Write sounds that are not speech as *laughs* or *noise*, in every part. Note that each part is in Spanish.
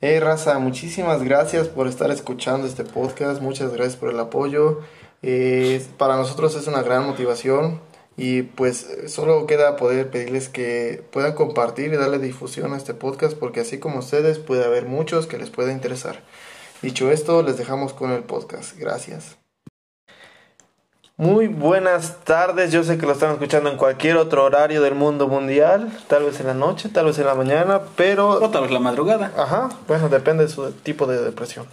Hey Raza, muchísimas gracias por estar escuchando este podcast, muchas gracias por el apoyo. Eh, para nosotros es una gran motivación y pues solo queda poder pedirles que puedan compartir y darle difusión a este podcast porque así como ustedes puede haber muchos que les pueda interesar. Dicho esto, les dejamos con el podcast. Gracias. Muy buenas tardes, yo sé que lo están escuchando en cualquier otro horario del mundo mundial, tal vez en la noche, tal vez en la mañana, pero... O tal vez la madrugada. Ajá, bueno, depende de su tipo de depresión.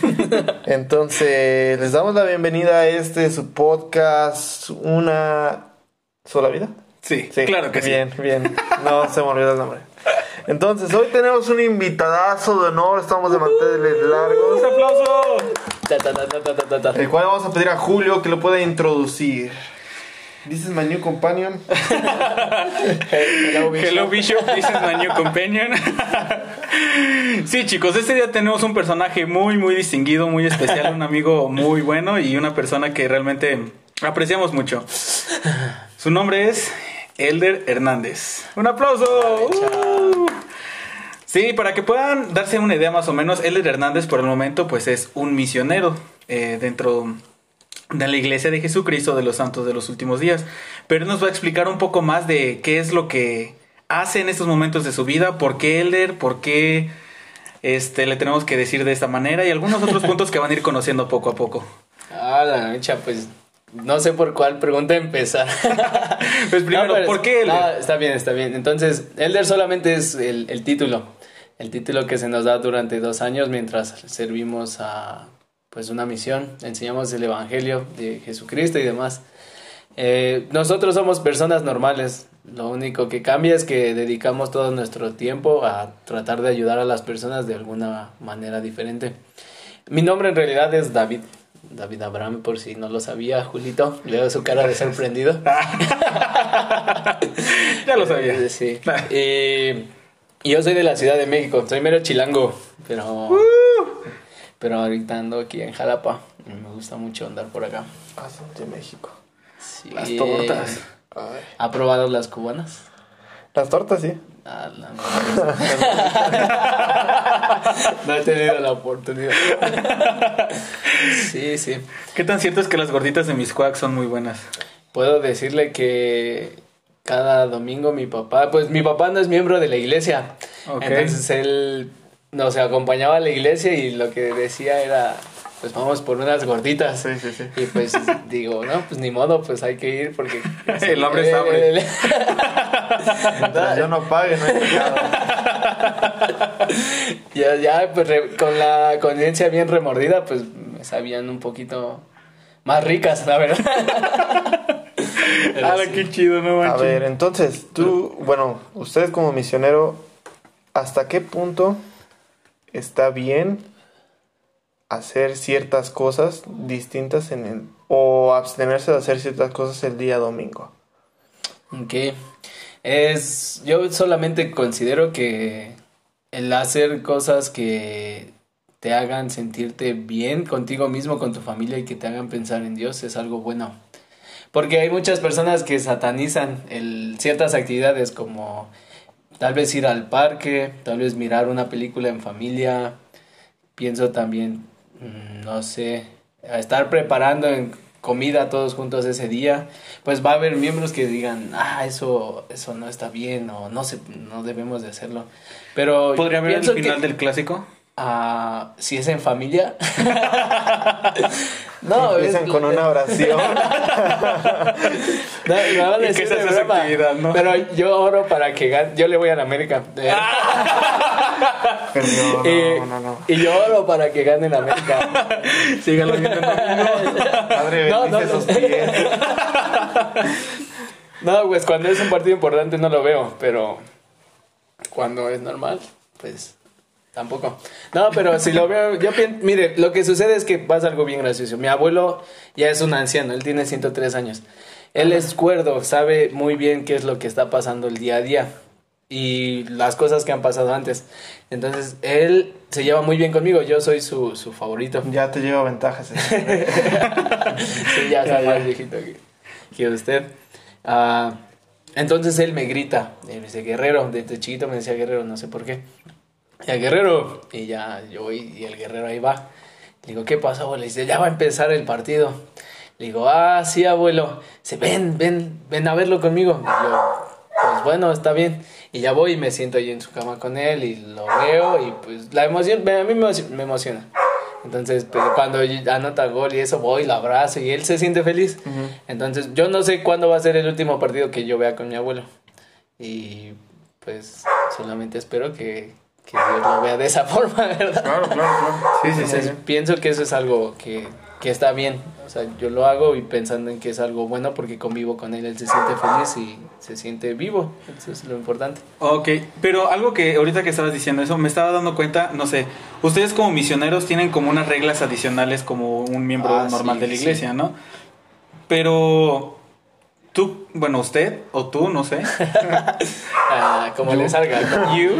*laughs* Entonces, les damos la bienvenida a este su podcast, Una sola vida. Sí, claro que bien, sí. Bien, bien. No se me olvidó el nombre. Entonces, hoy tenemos un invitadazo de honor, estamos de manteles largos. ¡Un aplauso! El cual vamos a pedir a Julio que lo pueda introducir. This is my new companion. *laughs* Hello Bishop. Hello Bishop, this is my new companion. *laughs* sí, chicos, este día tenemos un personaje muy, muy distinguido, muy especial, un amigo muy bueno y una persona que realmente apreciamos mucho. Su nombre es Elder Hernández. ¡Un aplauso! Uh. Sí, para que puedan darse una idea más o menos, Elder Hernández por el momento pues es un misionero eh, dentro de la iglesia de Jesucristo de los santos de los últimos días. Pero él nos va a explicar un poco más de qué es lo que hace en estos momentos de su vida, por qué Elder, por qué este, le tenemos que decir de esta manera y algunos otros *laughs* puntos que van a ir conociendo poco a poco. Ah, la mecha, pues no sé por cuál pregunta empezar. *laughs* pues primero, No, pero- ¿por qué Elder? no, está bien, está bien. Entonces, Elder solamente es el, el título. El título que se nos da durante dos años mientras servimos a pues una misión. Enseñamos el Evangelio de Jesucristo y demás. Eh, nosotros somos personas normales. Lo único que cambia es que dedicamos todo nuestro tiempo a tratar de ayudar a las personas de alguna manera diferente. Mi nombre en realidad es David. David Abraham, por si no lo sabía, Julito. Veo su cara de sorprendido. *laughs* ya lo sabía. *laughs* Sí. Y, y yo soy de la Ciudad de México. Soy mero chilango. Pero. Pero ahorita ando aquí en Jalapa. y Me gusta mucho andar por acá. Ah, de México. Sí. Las tortas. Ay. ¿Ha probado las cubanas? Las tortas, sí. Ah, la no he tenido la oportunidad. Sí, sí. ¿Qué tan cierto es que las gorditas de Miscuac son muy buenas? Puedo decirle que cada domingo mi papá, pues mi papá no es miembro de la iglesia. Ok. Entonces él nos acompañaba a la iglesia y lo que decía era, pues vamos por unas gorditas. Sí, sí, sí. Y pues *laughs* digo, no, pues ni modo, pues hay que ir porque... *laughs* El hambre es hambre. *laughs* Yo no pague, no hay ya, ya, pues re- con la conciencia bien remordida, pues me sabían un poquito más ricas, la verdad. *laughs* Ah, sí. qué chido, no A ver, entonces, tú, bueno, usted como misionero, ¿hasta qué punto está bien hacer ciertas cosas distintas en el... o abstenerse de hacer ciertas cosas el día domingo? Ok. Es. Yo solamente considero que el hacer cosas que te hagan sentirte bien contigo mismo, con tu familia y que te hagan pensar en Dios es algo bueno. Porque hay muchas personas que satanizan el, ciertas actividades como tal vez ir al parque, tal vez mirar una película en familia. Pienso también, mm, no sé, a estar preparando en comida todos juntos ese día, pues va a haber miembros que digan, ah, eso, eso no está bien o no se, no debemos de hacerlo. Pero ¿Podría haber el final que, del clásico? Ah, si es en familia. *laughs* no, Empiezan es- con una oración. no, me van a ¿Y qué decir de broma, no? Pero yo oro para que gane. Yo le voy a la América. *laughs* Pero no, y, no, y yo oro para que gane la América. *laughs* Síganlo viendo. Padre, bendice esos pies. No, pues cuando es un partido importante no lo veo, pero cuando es normal, pues tampoco. No, pero si lo veo, yo pienso, mire, lo que sucede es que pasa algo bien gracioso. Mi abuelo ya es un anciano, él tiene 103 años. Él es cuerdo, sabe muy bien qué es lo que está pasando el día a día y las cosas que han pasado antes. Entonces, él se lleva muy bien conmigo, yo soy su, su favorito. Ya te lleva ventajas. eh. *laughs* Sí, ya está más viejito que, que usted. Ah, entonces él me grita, me dice guerrero, desde chiquito me decía guerrero, no sé por qué. Ya guerrero. Y ya yo voy y el guerrero ahí va. Le digo, ¿qué pasa, abuelo? Le dice, ya va a empezar el partido. Le digo, ah, sí, abuelo. Dice, ven, ven, ven a verlo conmigo. Y yo, pues bueno, está bien. Y ya voy y me siento ahí en su cama con él y lo veo y pues la emoción, a mí me emociona. Entonces, pues, cuando anota gol y eso, voy, lo abrazo y él se siente feliz. Entonces, yo no sé cuándo va a ser el último partido que yo vea con mi abuelo. Y pues solamente espero que, que Dios lo vea de esa *laughs* forma, ¿verdad? Claro, claro, claro. Sí, sí, sí. Pienso que eso es algo que, que está bien. O sea, yo lo hago y pensando en que es algo bueno porque convivo con él, él se siente feliz y se siente vivo. Eso es lo importante. Ok, pero algo que ahorita que estabas diciendo eso, me estaba dando cuenta, no sé, ustedes como misioneros tienen como unas reglas adicionales como un miembro ah, normal de la iglesia, ¿no? Pero tú, bueno, usted o tú, no sé. *laughs* Ah, como le salga. *laughs* You,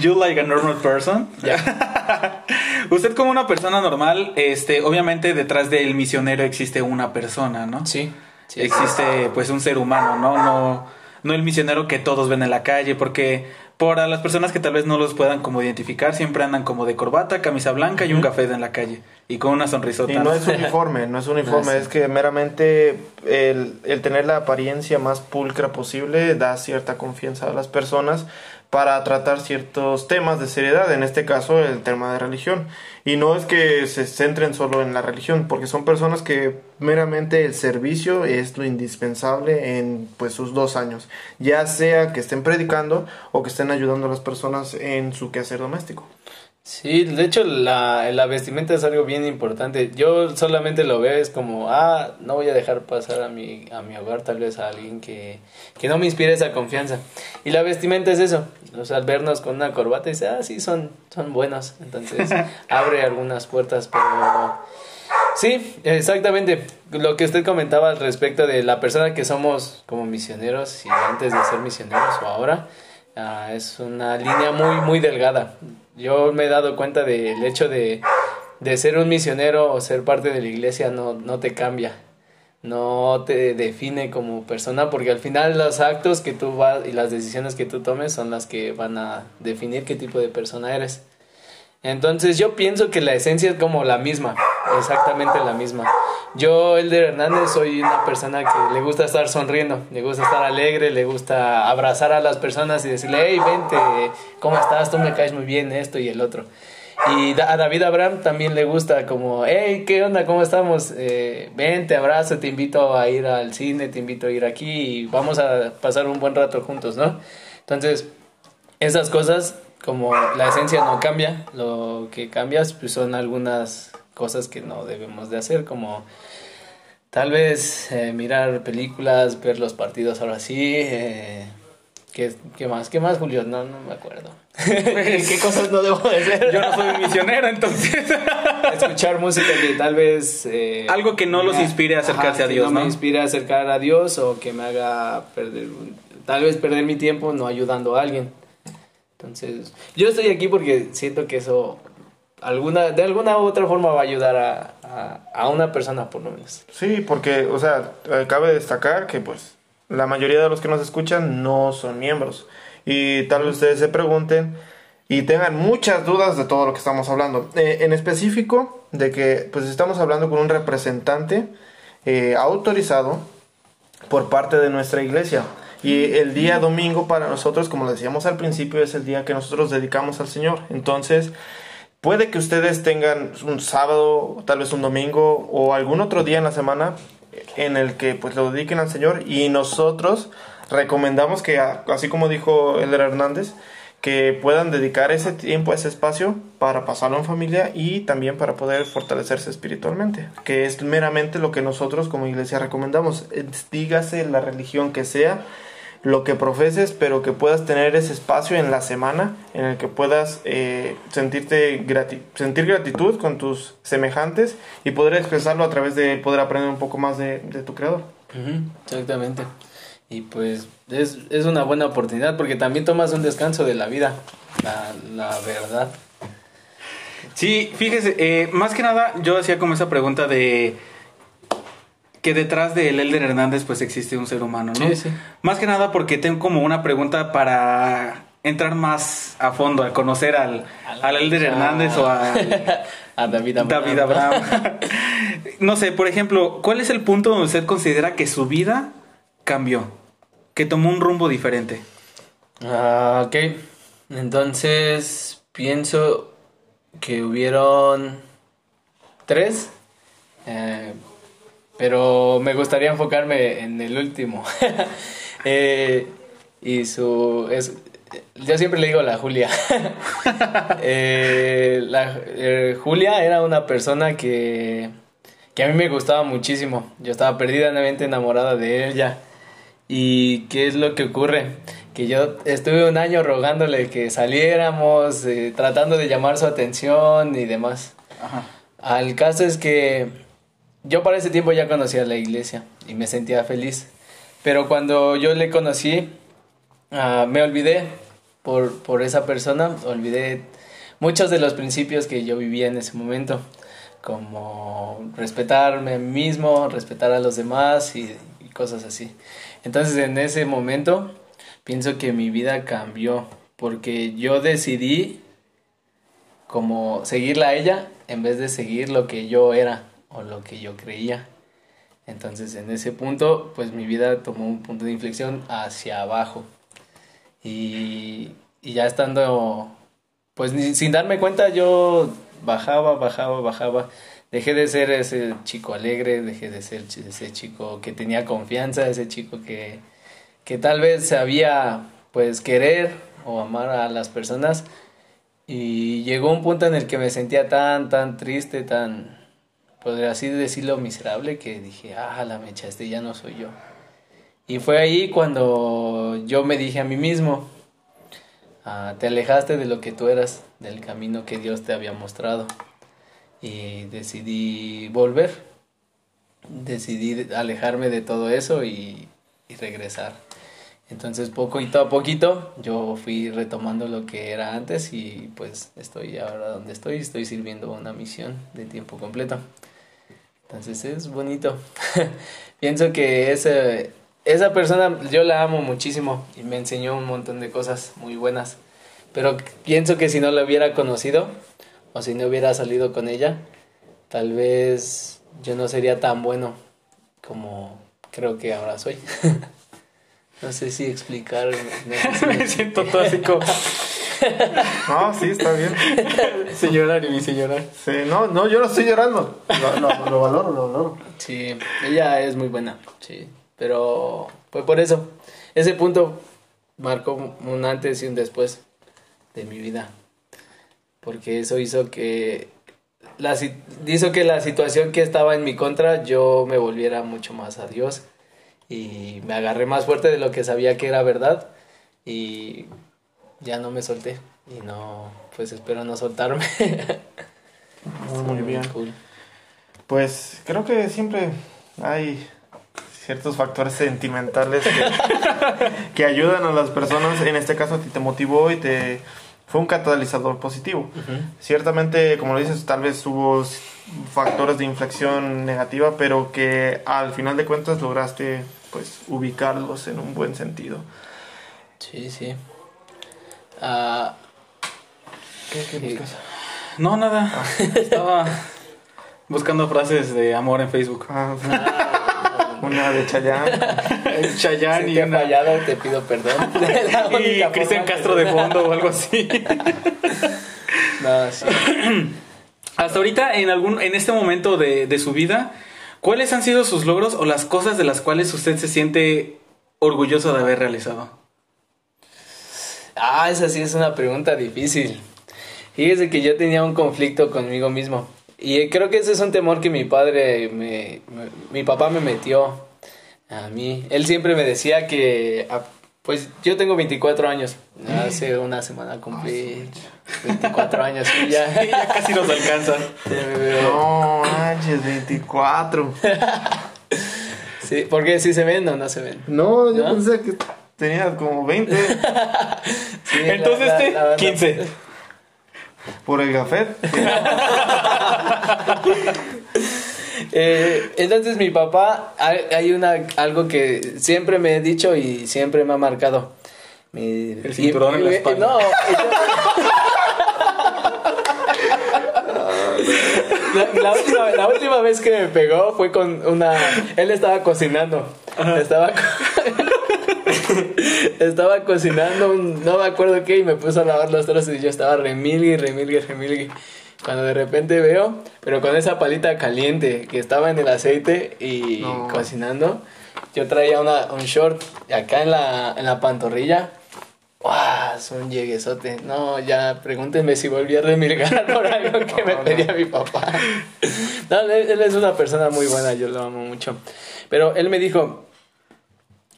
you like a normal person. *laughs* usted como una persona normal, este, obviamente detrás del misionero existe una persona, ¿no? Sí. existe pues un ser humano, ¿no? No, no el misionero que todos ven en la calle, porque para las personas que tal vez no los puedan como identificar, siempre andan como de corbata, camisa blanca y un café en la calle. Y con una sonrisota. Y no es *laughs* uniforme, no es uniforme, ah, es que meramente el, el tener la apariencia más pulcra posible da cierta confianza a las personas para tratar ciertos temas de seriedad, en este caso el tema de religión. Y no es que se centren solo en la religión, porque son personas que meramente el servicio es lo indispensable en pues sus dos años, ya sea que estén predicando o que estén ayudando a las personas en su quehacer doméstico. Sí, de hecho la, la, vestimenta es algo bien importante. Yo solamente lo veo es como, ah, no voy a dejar pasar a mi, a mi hogar tal vez a alguien que, que no me inspire esa confianza. Y la vestimenta es eso. O sea, al vernos con una corbata dice, ah, sí, son, son buenos. Entonces *laughs* abre algunas puertas, pero... Sí, exactamente. Lo que usted comentaba al respecto de la persona que somos como misioneros y antes de ser misioneros o ahora, ah, es una línea muy, muy delgada yo me he dado cuenta del hecho de, de ser un misionero o ser parte de la iglesia no, no te cambia, no te define como persona, porque al final los actos que tú vas y las decisiones que tú tomes son las que van a definir qué tipo de persona eres. Entonces yo pienso que la esencia es como la misma, exactamente la misma. Yo, Elder Hernández, soy una persona que le gusta estar sonriendo, le gusta estar alegre, le gusta abrazar a las personas y decirle, hey, vente, ¿cómo estás? Tú me caes muy bien, esto y el otro. Y a David Abraham también le gusta como, hey, ¿qué onda? ¿Cómo estamos? Eh, ven, te abrazo, te invito a ir al cine, te invito a ir aquí y vamos a pasar un buen rato juntos, ¿no? Entonces, esas cosas como la esencia no cambia, lo que cambias pues son algunas cosas que no debemos de hacer, como tal vez eh, mirar películas, ver los partidos ahora sí. Eh, ¿qué, ¿Qué más? ¿Qué más, Julio? No, no me acuerdo. *laughs* ¿Qué cosas no debo de hacer? Yo no soy misionero, entonces. *laughs* Escuchar música que tal vez... Eh, Algo que no los inspire a acercarse a Dios, no, me inspire a acercar a Dios o que me haga perder... Tal vez perder mi tiempo no ayudando a alguien. Entonces, yo estoy aquí porque siento que eso alguna, de alguna u otra forma va a ayudar a, a, una persona por lo menos. Sí, porque, o sea, eh, cabe destacar que pues la mayoría de los que nos escuchan no son miembros. Y tal vez ustedes se pregunten y tengan muchas dudas de todo lo que estamos hablando. Eh, en específico, de que pues estamos hablando con un representante eh, autorizado por parte de nuestra iglesia. Y el día domingo para nosotros, como decíamos al principio, es el día que nosotros dedicamos al Señor. Entonces, puede que ustedes tengan un sábado, tal vez un domingo o algún otro día en la semana en el que pues lo dediquen al Señor y nosotros recomendamos que, así como dijo Elder Hernández, que puedan dedicar ese tiempo, ese espacio para pasarlo en familia y también para poder fortalecerse espiritualmente, que es meramente lo que nosotros como iglesia recomendamos. Dígase la religión que sea, lo que profeses, pero que puedas tener ese espacio en la semana en el que puedas eh, sentirte sentir gratitud con tus semejantes y poder expresarlo a través de poder aprender un poco más de, tu creador. exactamente. Y pues es, es, una buena oportunidad porque también tomas un descanso de la vida, la, la verdad. Sí, fíjese, eh, más que nada yo hacía como esa pregunta de que detrás de Elder Hernández pues existe un ser humano, ¿no? Sí, sí. Más que nada porque tengo como una pregunta para entrar más a fondo, a conocer al, al Elder Hernández o a *laughs* A David Abraham. David Abraham. *laughs* no sé, por ejemplo, ¿cuál es el punto donde usted considera que su vida cambió? Que tomó un rumbo diferente. Ah, ok. Entonces, pienso que hubieron tres. eh, pero me gustaría enfocarme en el último. *laughs* Eh, y su... Es, yo siempre le digo la Julia. *laughs* Eh, la, eh, Julia era una persona que, que a mí me gustaba muchísimo. Yo estaba perdidamente enamorada de ella. ¿Y qué es lo que ocurre? Que yo estuve un año rogándole que saliéramos, eh, tratando de llamar su atención y demás. Ajá. Al caso es que yo para ese tiempo ya conocía la iglesia y me sentía feliz. Pero cuando yo le conocí, ah, me olvidé por, por esa persona, olvidé muchos de los principios que yo vivía en ese momento, como respetarme a mí mismo, respetar a los demás y, cosas así. Entonces en ese momento pienso que mi vida cambió porque yo decidí como seguirla a ella en vez de seguir lo que yo era o lo que yo creía. Entonces en ese punto pues mi vida tomó un punto de inflexión hacia abajo. Y, y ya estando pues sin darme cuenta yo bajaba, bajaba, bajaba. Dejé de ser ese chico alegre, dejé de ser ese chico que tenía confianza, ese chico que, que tal vez sabía pues querer o amar a las personas. Y llegó un punto en el que me sentía tan, tan triste, tan, podría así decirlo, miserable, que dije, ah, la mecha, este ya no soy yo. Y fue ahí cuando yo me dije a mí mismo, ah, te alejaste de lo que tú eras, del camino que Dios te había mostrado. Y decidí volver, decidí alejarme de todo eso y, y regresar. Entonces, poquito a poquito, yo fui retomando lo que era antes y pues estoy ahora donde estoy, estoy sirviendo una misión de tiempo completo. Entonces es bonito. *laughs* Pienso que ese, esa persona yo la amo muchísimo y me enseñó un montón de cosas muy buenas. Pero pienso que si no la hubiera conocido o si no hubiera salido con ella, tal vez yo no sería tan bueno como creo que ahora soy. *laughs* No sé si explicar. no sé si- Me siento como... *laughs* No, sí, está bien. *laughs* Sin llorar y mi sin llorar. Sí, no, no, yo no estoy llorando. Lo, lo- lo valoro, lo valoro. Sí, ella es muy buena, sí. Pero fue por eso. Ese punto marcó un antes y un después de mi vida. Porque eso hizo que la, si- hizo que la situación que estaba en mi contra yo me volviera mucho más a Dios y me agarré más fuerte de lo que sabía que era verdad y ya no me solté y no pues espero no soltarme *laughs* Muy, muy bien. Cool. Pues creo que siempre hay ciertos factores sentimentales que, *laughs* que ayudan a las personas. En este caso a ti te motivó y te fue un catalizador positivo. Ciertamente, como lo dices, tal vez hubo factores de inflexión negativa, pero que al final de cuentas lograste pues ubicarlos en un buen sentido. sí sí Ah, ¿Qué, qué Sí. buscas? No, nada. *laughs* Estaba buscando frases de amor en Facebook. Ah, una de Chayanne. *laughs* Chayanne si y te una... fallado te pido perdón *laughs* Y Cristian Castro de fondo o algo así. no, sí. *clears throat* Hasta ahorita, en algún, en este momento de, de su vida, ¿cuáles han sido sus logros o las cosas de las cuales usted se siente orgulloso de haber realizado? Ah, esa sí es una pregunta difícil. Fíjese que yo tenía un conflicto conmigo mismo. Y creo que ese es un temor que mi padre, me, me- mi papá me metió a mí. Él siempre me decía que, ah, pues yo tengo 24 años. Hace *laughs* una semana cumplí 24 años. Y ya, *laughs* ya casi nos alcanzan. No, manches, 24. *laughs* Sí, porque si se ven o no se ven. No, yo ¿No? pensé que tenía como 20 Sí, la- Entonces la- este, la verdad- 15. Por el gafet. *laughs* Eh, entonces mi papá, hay hay una, algo que siempre me he dicho y siempre me ha marcado, Mi- El cinturón y- en la espalda. No, *laughs* la, la última, la última vez que me pegó fue con una... Él estaba cocinando. Estaba... *laughs* estaba cocinando un- no me acuerdo qué y me puso a lavar los trozos y yo estaba remilgue, remilgue, remilgue. Cuando de repente veo, pero con esa palita caliente que estaba en el aceite y No. cocinando, yo traía una, un short acá en la, en la pantorrilla. ¡Guau! Es un lleguesote. No, ya pregúntenme si volví a remilgar *laughs* por algo que me pedía mi papá. No, él, él es una persona muy buena, yo lo amo mucho. Pero él me dijo,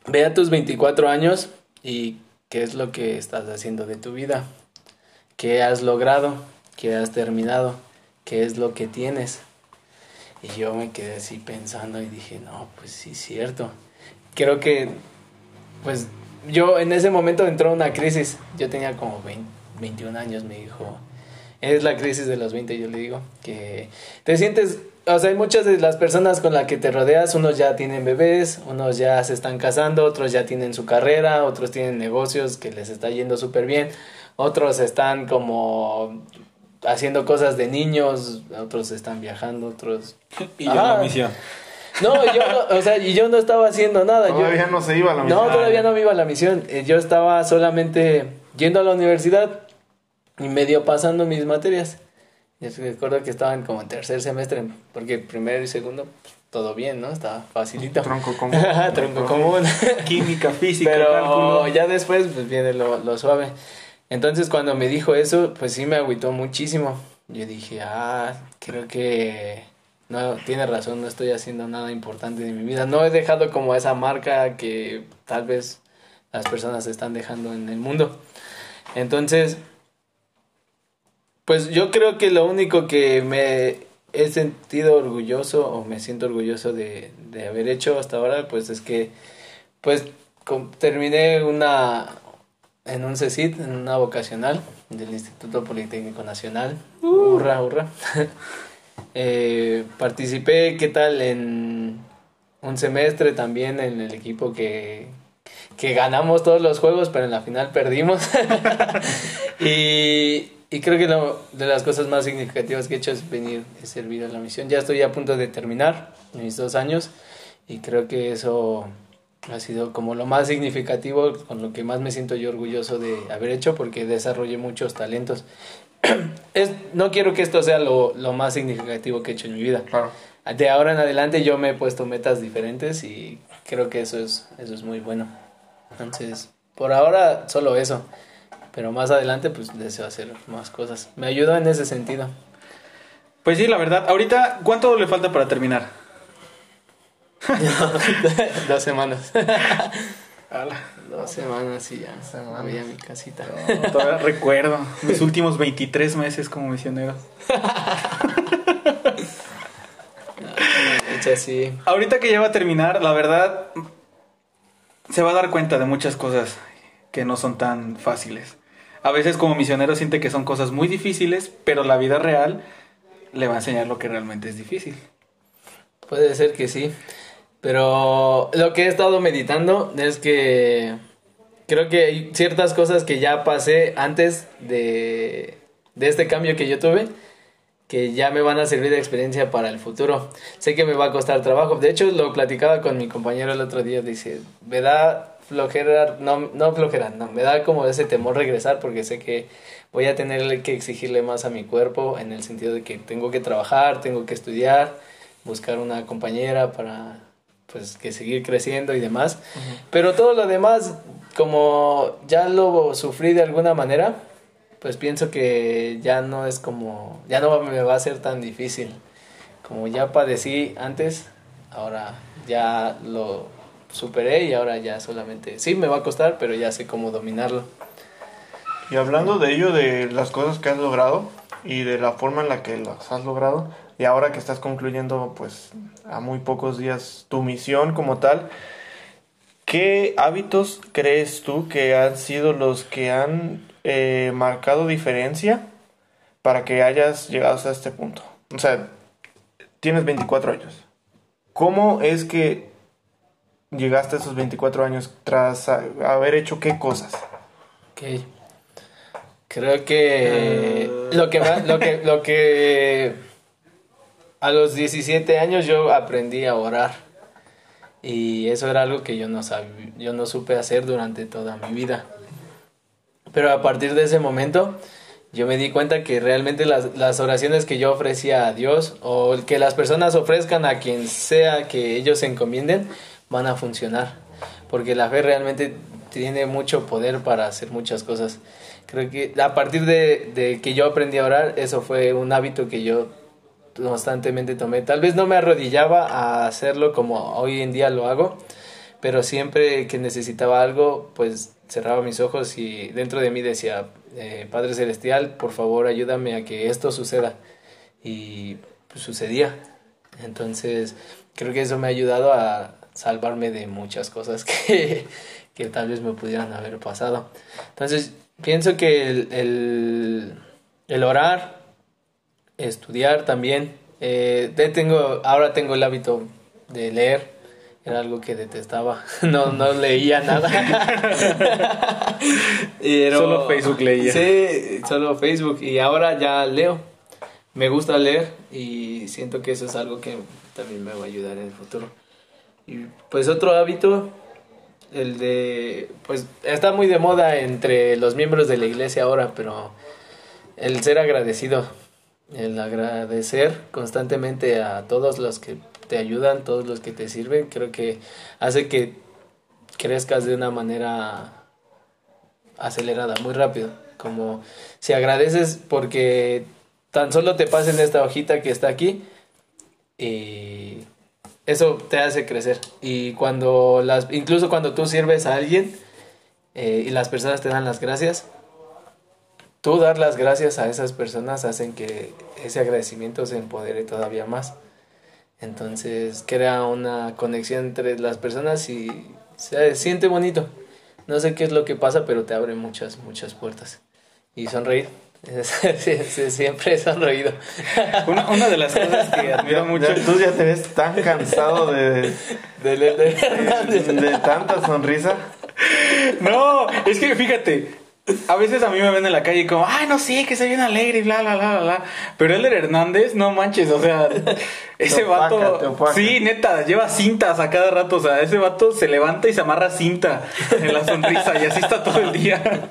ve a tus 24 años y qué es lo que estás haciendo de tu vida. ¿Qué has logrado? ¿Qué has terminado? ¿Qué es lo que tienes? Y yo me quedé así pensando y dije, no, pues sí, es cierto. Creo que, pues, yo en ese momento entró una crisis. Yo tenía como 20 21 años, me dijo. Es la crisis de los 20, yo le digo. Que te sientes, o sea, hay muchas de las personas con las que te rodeas, unos ya tienen bebés, unos ya se están casando, otros ya tienen su carrera, otros tienen negocios que les está yendo súper bien, otros están como haciendo cosas de niños, otros están viajando, otros... *laughs* Y yo la misión. No, yo no, o sea, y yo no estaba haciendo nada. yo- Todavía no se iba a la misión. no, todavía no me iba a la misión. Eh, Yo estaba solamente yendo a la universidad y medio pasando mis materias. Y recuerdo que estaban como en tercer semestre, porque primero y segundo, pues, todo bien, ¿no? Estaba facilito. Tronco común. *laughs* Tronco común. Química, física, Pero cálculo. ya después pues viene lo, lo suave. Entonces cuando me dijo eso, pues sí me agüitó muchísimo. Yo dije, ah, creo que no, tiene razón, no estoy haciendo nada importante de mi vida. No he dejado como esa marca que tal vez las personas están dejando en el mundo. Entonces, pues yo creo que lo único que me he sentido orgulloso o me siento orgulloso de, de haber hecho hasta ahora, pues es que pues com- terminé una en un CECIT, en una vocacional del Instituto Politécnico Nacional. Hurra, hurra. *laughs* Eh, participé, ¿qué tal? En un semestre también en el equipo que, que ganamos todos los juegos, pero en la final perdimos. *laughs* y, y creo que lo, de las cosas más significativas que he hecho es venir y servir a la misión. Ya estoy a punto de terminar mis dos años y creo que eso ha sido como lo más significativo, con lo que más me siento yo orgulloso de haber hecho porque desarrollé muchos talentos. *clears throat* Es, no quiero que esto sea lo, lo más significativo que he hecho en mi vida. Claro. De ahora en adelante yo me he puesto metas diferentes y creo que eso es, eso es muy bueno. Entonces, por ahora solo eso. Pero más adelante pues deseo hacer más cosas. Me ayudó en ese sentido. Pues sí, la verdad. Ahorita, ¿cuánto le falta para terminar? *laughs* Dos semanas. Ala. Dos semanas y ya. Semanas. Voy a mi casita. Todavía recuerdo mis últimos 23 meses como misionero. *laughs* Ahorita que ya va a terminar, la verdad, se va a dar cuenta de muchas cosas que no son tan fáciles. A veces como misionero siente que son cosas muy difíciles, pero la vida real le va a enseñar lo que realmente es difícil. Puede ser que sí. Pero lo que he estado meditando es que creo que hay ciertas cosas que ya pasé antes de, de este cambio que yo tuve que ya me van a servir de experiencia para el futuro. Sé que me va a costar trabajo. De hecho, lo platicaba con mi compañero el otro día. Dice, me da flojera, no, no flojera, no, me da como ese temor regresar porque sé que voy a tener que exigirle más a mi cuerpo en el sentido de que tengo que trabajar, tengo que estudiar, buscar una compañera para pues que seguir creciendo y demás. Pero todo lo demás, como ya lo sufrí de alguna manera, pues pienso que ya no es como, ya no me va a ser tan difícil. Como ya padecí antes, ahora ya lo superé y ahora ya solamente, sí me va a costar, pero ya sé cómo dominarlo. Y hablando de ello, de las cosas que has logrado y de la forma en la que las has logrado, y ahora que estás concluyendo, pues, a muy pocos días tu misión como tal, ¿qué hábitos crees tú que han sido los que han eh, marcado diferencia para que hayas llegado hasta este punto? O sea, tienes 24 años. ¿Cómo es que llegaste a esos 24 años tras haber hecho qué cosas? Ok. Creo que lo que más- lo que lo que a los 17 años yo aprendí a orar. Y eso era algo que yo no sabía, yo no supe hacer durante toda mi vida. Pero a partir de ese momento yo me di cuenta que realmente las, las oraciones que yo ofrecía a Dios o que las personas ofrezcan a quien sea que ellos se encomienden van a funcionar. Porque la fe realmente tiene mucho poder para hacer muchas cosas. Creo que a partir de, de que yo aprendí a orar, eso fue un hábito que yo constantemente tomé. Tal vez no me arrodillaba a hacerlo como hoy en día lo hago, pero siempre que necesitaba algo, pues cerraba mis ojos y dentro de mí decía, eh, Padre Celestial, por favor ayúdame a que esto suceda. Y pues, sucedía. Entonces, creo que eso me ha ayudado a salvarme de muchas cosas que, *laughs* que tal vez me pudieran haber pasado. Entonces, pienso que el, el, el orar, estudiar también. Eh, tengo, ahora tengo el hábito de leer. Era algo que detestaba. *laughs* No, no leía nada. *laughs* Solo Facebook leía. Sí, solo Facebook. Y ahora ya leo. Me gusta leer y siento que eso es algo que también me va a ayudar en el futuro. Y pues otro hábito, el de, pues está muy de moda entre los miembros de la iglesia ahora, pero el ser agradecido, el agradecer constantemente a todos los que te ayudan, todos los que te sirven, creo que hace que crezcas de una manera acelerada, muy rápido. Como si agradeces porque tan solo te pasen esta hojita que está aquí y eso te hace crecer. Y cuando las, incluso cuando tú sirves a alguien eh, y las personas te dan las gracias, tú dar las gracias a esas personas hacen que ese agradecimiento se empodere todavía más. Entonces crea una conexión entre las personas y se siente bonito. No sé qué es lo que pasa, pero te abre muchas, muchas puertas. Y sonreír. *laughs* Sí, sí, siempre he sonreído. Una, una de las cosas que admiro mucho. Ya- tú ya te ves tan cansado de, De, de- de- de tanta sonrisa. No, es que fíjate, a veces a mí me ven en la calle y como, ay, no sé, que se bien alegre y bla, bla, bla, bla. Pero Elder Hernández, no manches, o sea, *laughs* ese opaca, vato. Sí, neta, lleva cintas a cada rato. O sea, ese vato se levanta y se amarra cinta en la sonrisa y así está todo el día. *laughs*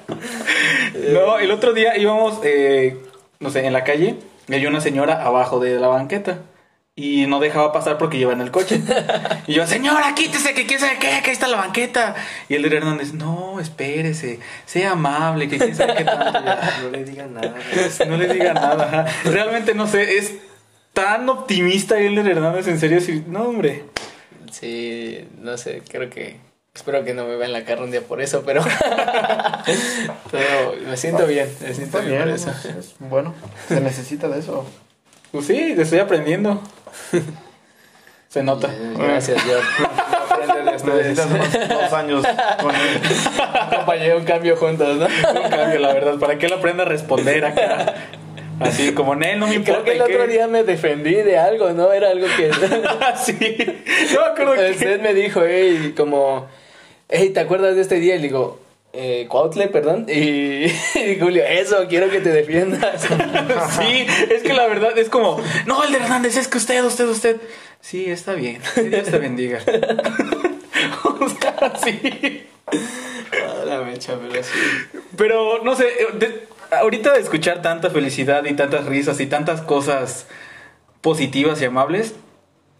No, el otro día íbamos, eh, no sé, en la calle y hay una señora abajo de la banqueta. Y no dejaba pasar porque lleva en el coche. *laughs* Y yo, señora, quítese, que quién sabe qué, que ahí está la banqueta. Y el de Hernández, no, espérese, sea amable, que quién sabe qué tanto. Yo, No le digan nada. *laughs* no le diga nada. ajá. Realmente no sé, es tan optimista Elder Hernández, en serio, sí, no, hombre. Sí, no sé, creo que... Espero que no me vean la cara un día por eso, pero... *laughs* pero me siento bien, me siento bien por bien, eso. es- es bueno, se necesita de eso. Pues sí, te estoy aprendiendo. *laughs* Se nota. Gracias, yo. *laughs* Necesitas unos dos años con él. *laughs* Acompañé un cambio juntos, ¿no? Un cambio, la verdad, para que él aprenda a responder acá. Así como, Nel, no me importa. Creo que el ¿y qué?". otro día me defendí de algo, ¿no? Era algo que... sí. No me acuerdo que. Usted me dijo, hey, como... Hey, ¿te acuerdas de este día? Y le digo... Eh, Cuautle, perdón. Y, *laughs* y Julio, eso, quiero que te defiendas. *laughs* Sí, es que la verdad es como, no, el de Hernández, es que usted, usted, usted. Sí, está bien. Que Dios te bendiga. o *laughs* sea, sí. Ah, la mecha, pero sí. Pero no sé, de- ahorita de escuchar tanta felicidad y tantas risas y tantas cosas positivas y amables,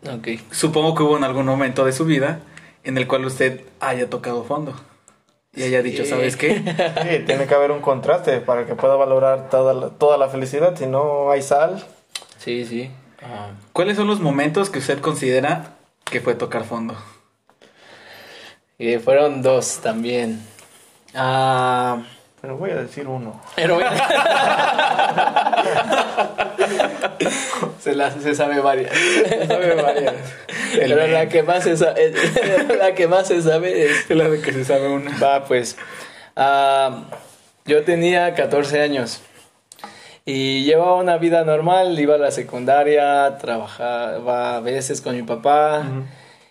Ok. supongo que hubo en algún momento de su vida en el cual usted haya tocado fondo y haya dicho, Sí. ¿sabes qué? Sí, tiene que haber un contraste para que pueda valorar toda la, toda la felicidad. Si no hay sal, Sí, sí. Ah, ¿Cuáles son los momentos que usted considera que fue tocar fondo? y fueron dos también. Ah, pero voy a decir uno. pero *laughs* se, la, se sabe varias. Sabe varias. El Pero men. *laughs* la que más se sabe, la que más se sabe es la de que se sabe una. Va, pues. ah, yo tenía 14 años. Y llevaba una vida normal, iba a la secundaria, trabajaba a veces con mi papá.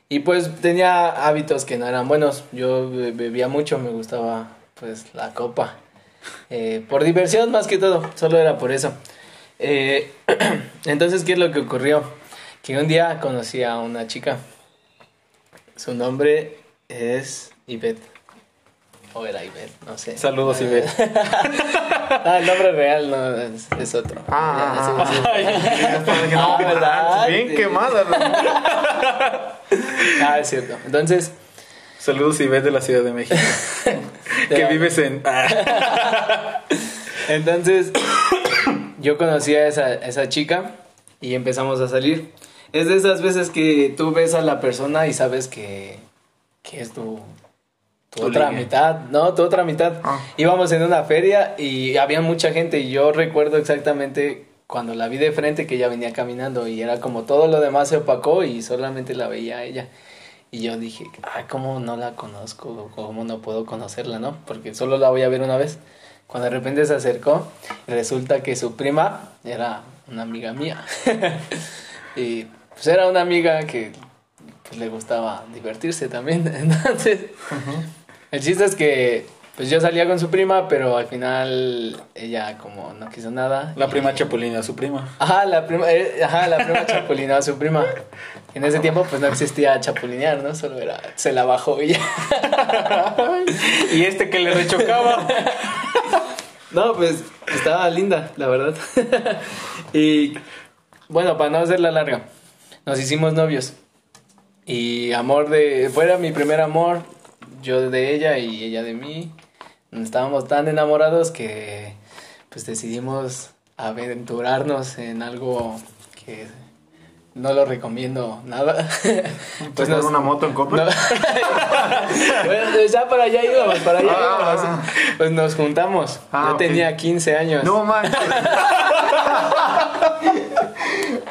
Y pues tenía hábitos que no eran buenos. Yo be- bebía mucho, me gustaba pues la copa. Eh, por diversión más que todo, solo era por eso. Eh, *clears throat* entonces, ¿qué es lo que ocurrió? Que un día conocí a una chica. Su nombre es Ivette. O era Ivette, no sé. Saludos, Ivette. *laughs* Ah, el nombre real no es, es otro. Ah, *laughs* Ah. Bien quemada. *laughs* Ah, es cierto. Entonces, Saludos, Ivette de la Ciudad de México. *laughs* que vives en. Ah. *laughs* Entonces, yo conocí a esa, esa chica y empezamos a salir. Es de esas veces que tú ves a la persona y sabes que, que es tu, tu Tu otra mitad, ¿no? Tu otra mitad. Ah. Íbamos en una feria y había mucha gente y yo recuerdo exactamente cuando la vi de frente que ella venía caminando y era como todo lo demás se opacó y solamente la veía a ella. Y yo dije, ay, ¿cómo no la conozco? ¿Cómo no puedo conocerla, no? Porque solo la voy a ver una vez. Cuando de repente se acercó, resulta que su prima era una amiga mía. *laughs* y pues era una amiga que pues, le gustaba divertirse también. *laughs* Entonces, el chiste es que pues yo salía con su prima, pero al final ella como no quiso nada. La y- prima Chapulina, su prima. Ajá, la prima, eh, ajá, la prima *laughs* chapulinó a su prima. En ese tiempo pues no existía chapulinear, ¿no? Solo era, se la bajó y ya. *laughs* Y este que le rechocaba. No, pues estaba linda, la verdad. *laughs* y bueno, para no hacerla larga, nos hicimos novios. Y amor de, fuera mi primer amor, yo de ella y ella de mí. Estábamos tan enamorados que pues decidimos aventurarnos en algo que no lo recomiendo nada. *laughs* Pues nos- una moto en Coppel. no. *laughs* bueno, pues ya para allá íbamos, para allá Ah. íbamos. Pues nos juntamos. Ah, Yo tenía 15 años. No manches. *laughs*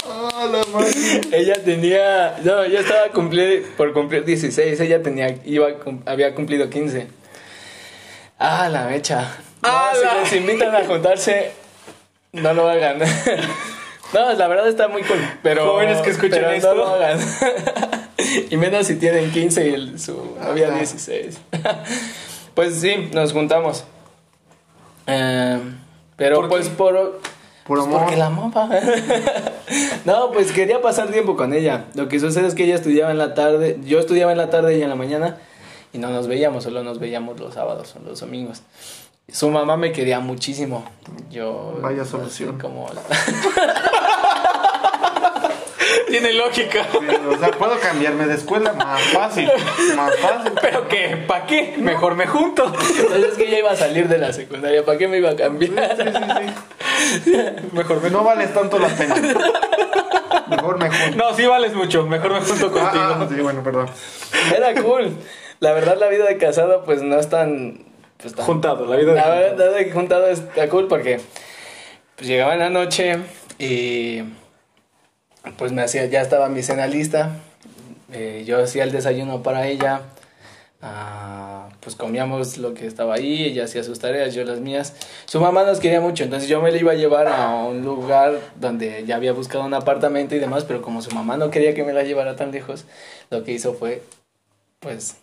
Ah, la madre. Ella tenía. No, yo estaba cumplir, por cumplir 16. Ella tenía, iba, había cumplido 15. Ah, la mecha. No, Ah, si la- les invitan a juntarse, no lo hagan. No, la verdad está muy cool. Pero, Jóvenes que escuchen pero esto. No lo hagan. *laughs* y menos si tienen 15 y el- su novia Ajá. *laughs* 16. pues sí, nos juntamos. Eh, pero ¿Por pues qué? por. Por Pues amor. porque la amaba. *laughs* no, pues quería pasar tiempo con ella. Lo que sucede es que ella estudiaba en la tarde, yo estudiaba en la tarde y en la mañana y no nos veíamos, solo nos veíamos los sábados o los domingos. Su mamá me quería muchísimo. Yo Vaya solución. como Tiene lógica. O sea, puedo cambiarme de escuela más fácil. Más fácil. Pero que, ¿para qué? Mejor me junto. Entonces es que ella iba a salir de la secundaria, ¿para qué me iba a cambiar? Mejor me No vales tanto la pena. Mejor me junto. No, sí vales mucho. Mejor me junto contigo. Ah, sí, bueno, perdón. Era cool. La verdad la vida de casado pues no es tan pues, tan- Juntado, la vida de La juntado. verdad de juntado está cool porque pues llegaba en la noche y pues me hacía, ya estaba mi cena lista. Eh, yo hacía el desayuno para ella. Ah, pues comíamos lo que estaba ahí, ella hacía sus tareas, yo las mías. Su mamá nos quería mucho, entonces yo me la iba a llevar a un lugar donde ya había buscado un apartamento y demás, pero como su mamá no quería que me la llevara tan lejos, lo que hizo fue, pues,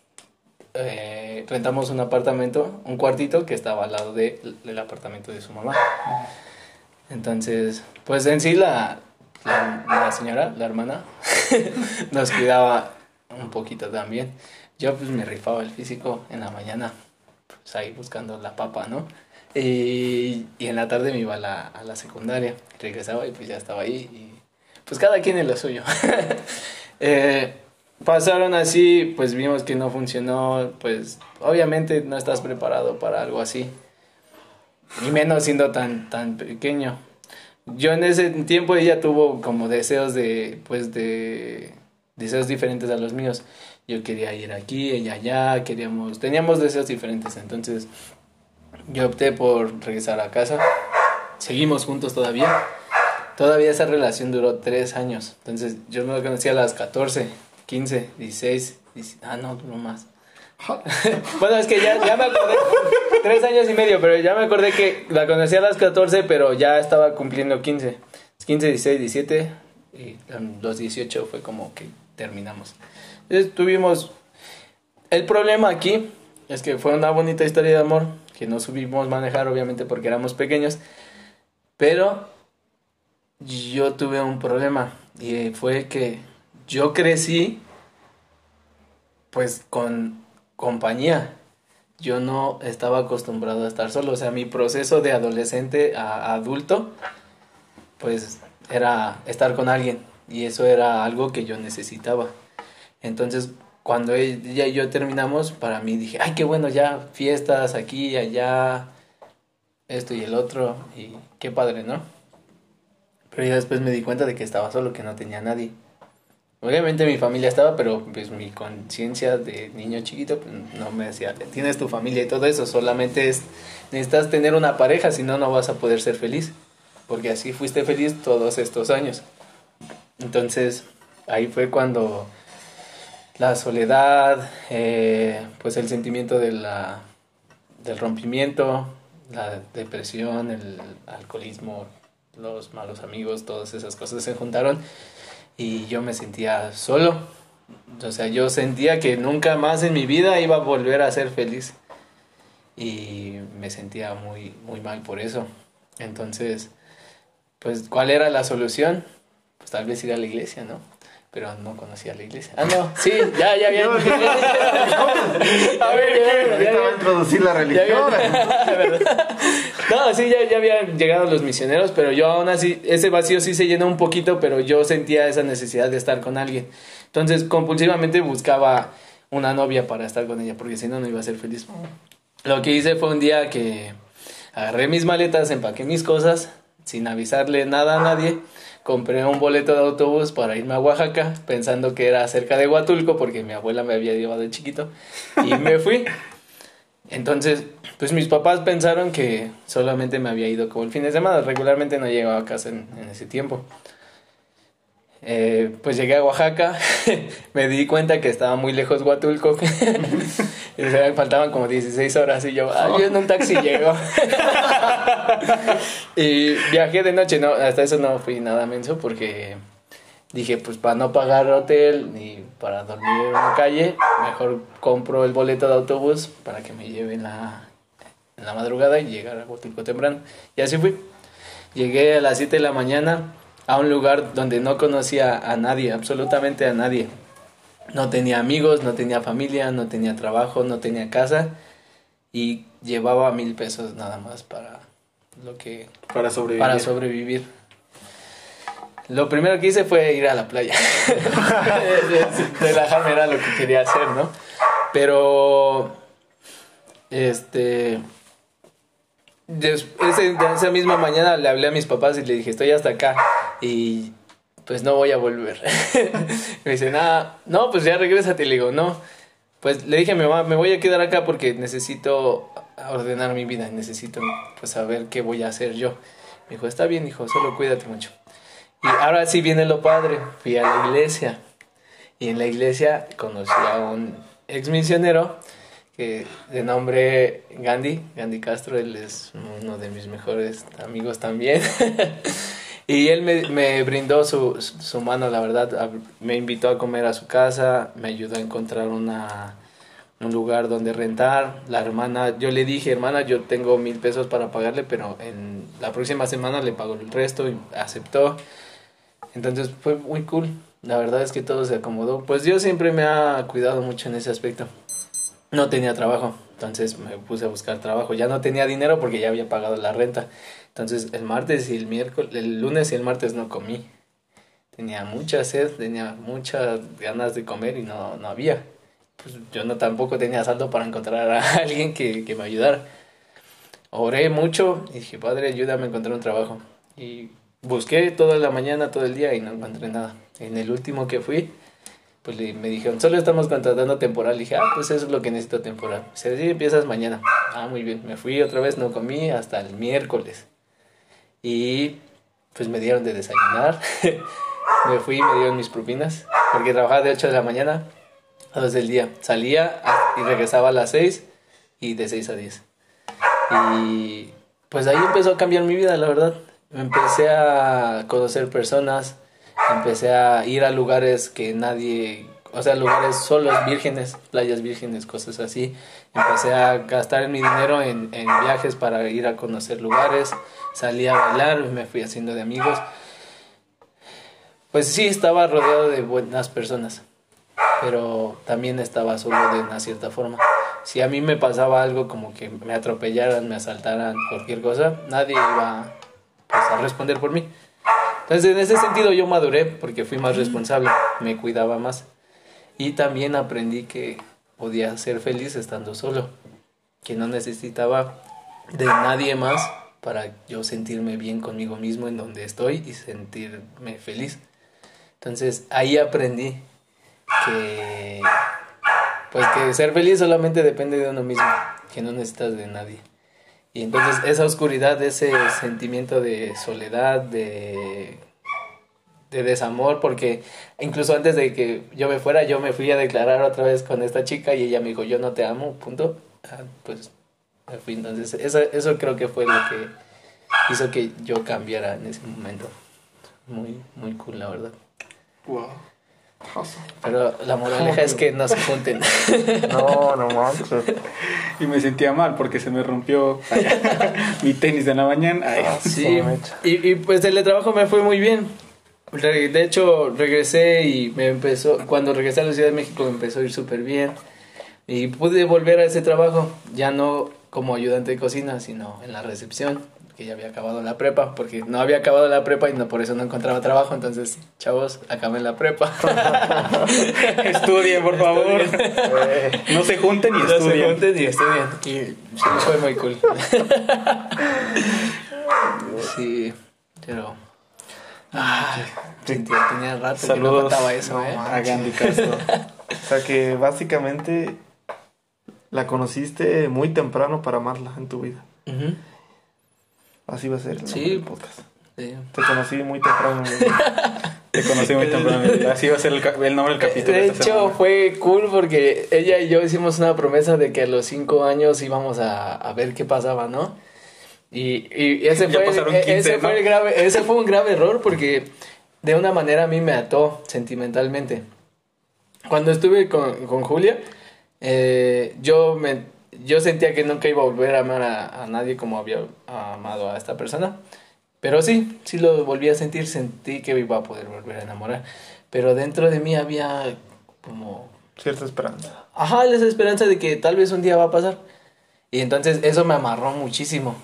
eh, rentamos un apartamento, un cuartito que estaba al lado de- del apartamento de su mamá. Entonces, pues en sí la, la, señora, la hermana, *laughs* nos cuidaba un poquito también. Yo pues me rifaba el físico en la mañana, pues ahí buscando la papa, ¿no? Y, y en la tarde me iba a la, a la secundaria, regresaba y pues ya estaba ahí. Y, pues cada quien en lo suyo. *laughs* Eh, pasaron así, pues vimos que no funcionó, pues obviamente no estás preparado para algo así. Y menos siendo tan, tan pequeño. Yo en ese tiempo ella tuvo como deseos de, pues de, deseos diferentes a los míos. Yo quería ir aquí, ella allá, queríamos, teníamos deseos diferentes. Entonces yo opté por regresar a casa. Seguimos juntos todavía. Todavía esa relación duró tres años. Entonces yo me conocí a las 14, 15, 16. 17, ah, no, duró más. *laughs* bueno, es que ya, ya me acordé. Tres años y medio, pero ya me acordé que la conocí a las 14, pero ya estaba cumpliendo 15. 15, 16, 17. Y los 18 fue como que terminamos. Entonces tuvimos. El problema aquí es que fue una bonita historia de amor que no subimos manejar, obviamente, porque éramos pequeños. Pero yo tuve un problema y fue que yo crecí pues con compañía. Yo no estaba acostumbrado a estar solo, o sea, mi proceso de adolescente a adulto pues era estar con alguien y eso era algo que yo necesitaba. Entonces, cuando ella y yo terminamos, para mí dije, ay, qué bueno, ya fiestas aquí, allá, esto y el otro, y qué padre, ¿no? Pero ya después me di cuenta de que estaba solo, que no tenía nadie. Obviamente mi familia estaba, pero pues mi conciencia de niño chiquito pues, no me decía, tienes tu familia y todo eso, solamente es, necesitas tener una pareja, si no, no vas a poder ser feliz, porque así fuiste feliz todos estos años. Entonces, ahí fue cuando la soledad, eh, pues el sentimiento de la, del rompimiento, la depresión, el alcoholismo, los malos amigos, todas esas cosas se juntaron y yo me sentía solo. O sea, yo sentía que nunca más en mi vida iba a volver a ser feliz y me sentía muy muy mal por eso. Entonces, pues ¿cuál era la solución? Pues tal vez ir a la iglesia, ¿no? Pero no conocía la iglesia. Ah, no, sí, ya, ya había. *laughs* a ver, ya, va a introducir la religión. *laughs* no, sí, ya, ya habían llegado los misioneros, pero yo aún así, ese vacío sí se llenó un poquito, pero yo sentía esa necesidad de estar con alguien. Entonces, compulsivamente buscaba una novia para estar con ella, porque si no, no iba a ser feliz. Lo que hice fue un día que agarré mis maletas, empaqué mis cosas, sin avisarle nada a nadie compré un boleto de autobús para irme a Oaxaca, pensando que era cerca de Huatulco, porque mi abuela me había llevado de chiquito, y *laughs* me fui. Entonces, pues mis papás pensaron que solamente me había ido como el fin de semana, regularmente no llegaba a casa en, en ese tiempo. Eh, pues llegué a Oaxaca, *laughs* me di cuenta que estaba muy lejos Huatulco, *laughs* y faltaban como 16 horas y yo, yo en un taxi llego. *laughs* y viajé de noche, no, hasta eso no fui nada menso porque dije, pues para no pagar hotel ni para dormir en la calle, mejor compro el boleto de autobús para que me lleve en la, en la madrugada y llegar a Huatulco temprano. Y así fui. Llegué a las 7 de la mañana a un lugar donde no conocía a nadie, absolutamente a nadie. No tenía amigos, no tenía familia, no tenía trabajo, no tenía casa y llevaba mil pesos nada más para lo que para sobrevivir. Para sobrevivir. Lo primero que hice fue ir a la playa. *laughs* Relajarme era lo que quería hacer, ¿no? Pero este esa misma mañana le hablé a mis papás y le dije, estoy hasta acá y pues no voy a volver. *laughs* me dice, nada, no, pues ya regrésate. Le digo, no. Pues le dije a mi mamá, me voy a quedar acá porque necesito ordenar mi vida, necesito pues saber qué voy a hacer yo. Me dijo, está bien, hijo, solo cuídate mucho. Y ahora sí viene lo padre, fui a la iglesia. Y en la iglesia conocí a un ex misionero de nombre Gandhi, Gandhi Castro, él es uno de mis mejores amigos también. *laughs* y él me, brindó su, su, mano, la verdad, me invitó a comer a su casa, me ayudó a encontrar una, un lugar donde rentar. La hermana, yo le dije, hermana, yo tengo mil pesos para pagarle, pero en la próxima semana le pago el resto y aceptó. Entonces fue muy cool. La verdad es que todo se acomodó. Pues Dios siempre me ha cuidado mucho en ese aspecto no tenía trabajo. Entonces me puse a buscar trabajo. Ya no tenía dinero porque ya había pagado la renta. Entonces el martes y el miércoles, el lunes y el martes no comí. Tenía mucha sed, tenía muchas ganas de comer y no, no había. Pues yo no tampoco tenía saldo para encontrar a *laughs* alguien que, que me ayudara. Oré mucho y dije, Padre, ayúdame a encontrar un trabajo. Y busqué toda la mañana, todo el día y no encontré nada. En el último que fui, pues me dijeron, solo estamos contratando temporal. dije, ah, pues eso es lo que necesito temporal. Se sí, empiezas mañana. Ah, muy bien. Me fui otra vez, no comí hasta el miércoles. Y pues me dieron de desayunar. *laughs* me fui y me dieron mis propinas. Porque trabajaba de 8 de la mañana a 2 del día. Salía y regresaba a las 6 y de 6 a 10. Y pues ahí empezó a cambiar mi vida, la verdad. Empecé a conocer personas, empecé a ir a lugares que nadie o sea, lugares solos, vírgenes, playas vírgenes, cosas así. Empecé a gastar mi dinero en, en viajes para ir a conocer lugares, salí a bailar, me fui haciendo de amigos. Pues sí, estaba rodeado de buenas personas, pero también estaba solo de una cierta forma. Si a mí me pasaba algo como que me atropellaran, me asaltaran, cualquier cosa, nadie iba pues, a responder por mí. Entonces, en ese sentido yo maduré porque fui más responsable, me cuidaba más. Y también aprendí que podía ser feliz estando solo, que no necesitaba de nadie más para yo sentirme bien conmigo mismo en donde estoy y sentirme feliz. Entonces ahí aprendí que pues que ser feliz solamente depende de uno mismo, que no necesitas de nadie. Y entonces esa oscuridad, ese sentimiento de soledad, de, de desamor, porque incluso antes de que yo me fuera, yo me fui a declarar otra vez con esta chica y ella me dijo, yo no te amo, punto. Ah, pues me fui. Entonces eso, eso creo que fue lo que hizo que yo cambiara en ese momento. Muy, muy cool, la verdad. Wow. Pero la moraleja es que no se junten. *laughs* No, no manches. Y me sentía mal porque se me rompió *laughs* mi tenis de la mañana. Ay, Sí, y, y pues el trabajo me fue muy bien. De hecho, regresé y me empezó, cuando regresé a la Ciudad de México me empezó a ir súper bien. Y pude volver a ese trabajo, ya no como ayudante de cocina, sino en la recepción, que ya había acabado la prepa, porque no había acabado la prepa y no, por eso no encontraba trabajo. Entonces, chavos, acabé la prepa. *laughs* Estudien, por favor. No se junten y No se estudien. junten y estudien. Y sí, fue muy cool. *laughs* sí, pero. Ay, sentía, tenía rato que no Saludos contaba eso, ¿eh? a Gandhi Castro. O sea que básicamente la conociste muy temprano para amarla en tu vida. Ujú, Así va a ser el Sí. del podcast. sí. Te conocí muy temprano. Te conocí muy *laughs* temprano. Así va a ser el, el nombre del capítulo. De hecho, semana. fue cool porque ella y yo hicimos una promesa de que a los cinco años íbamos a, a ver qué pasaba, ¿no? Y, y ese, fue, e- 15, ese, ¿no? fue el grave, ese fue un grave error porque de una manera a mí me ató sentimentalmente. Cuando estuve con, con Julia, eh, yo, me, yo sentía que nunca iba a volver a amar a, a nadie como había amado a esta persona. Pero sí, sí lo volví a sentir, sentí que iba a poder volver a enamorar. Pero dentro de mí había como Cierta esperanza. Ajá, esa esperanza de que tal vez un día va a pasar. Y entonces eso me amarró muchísimo.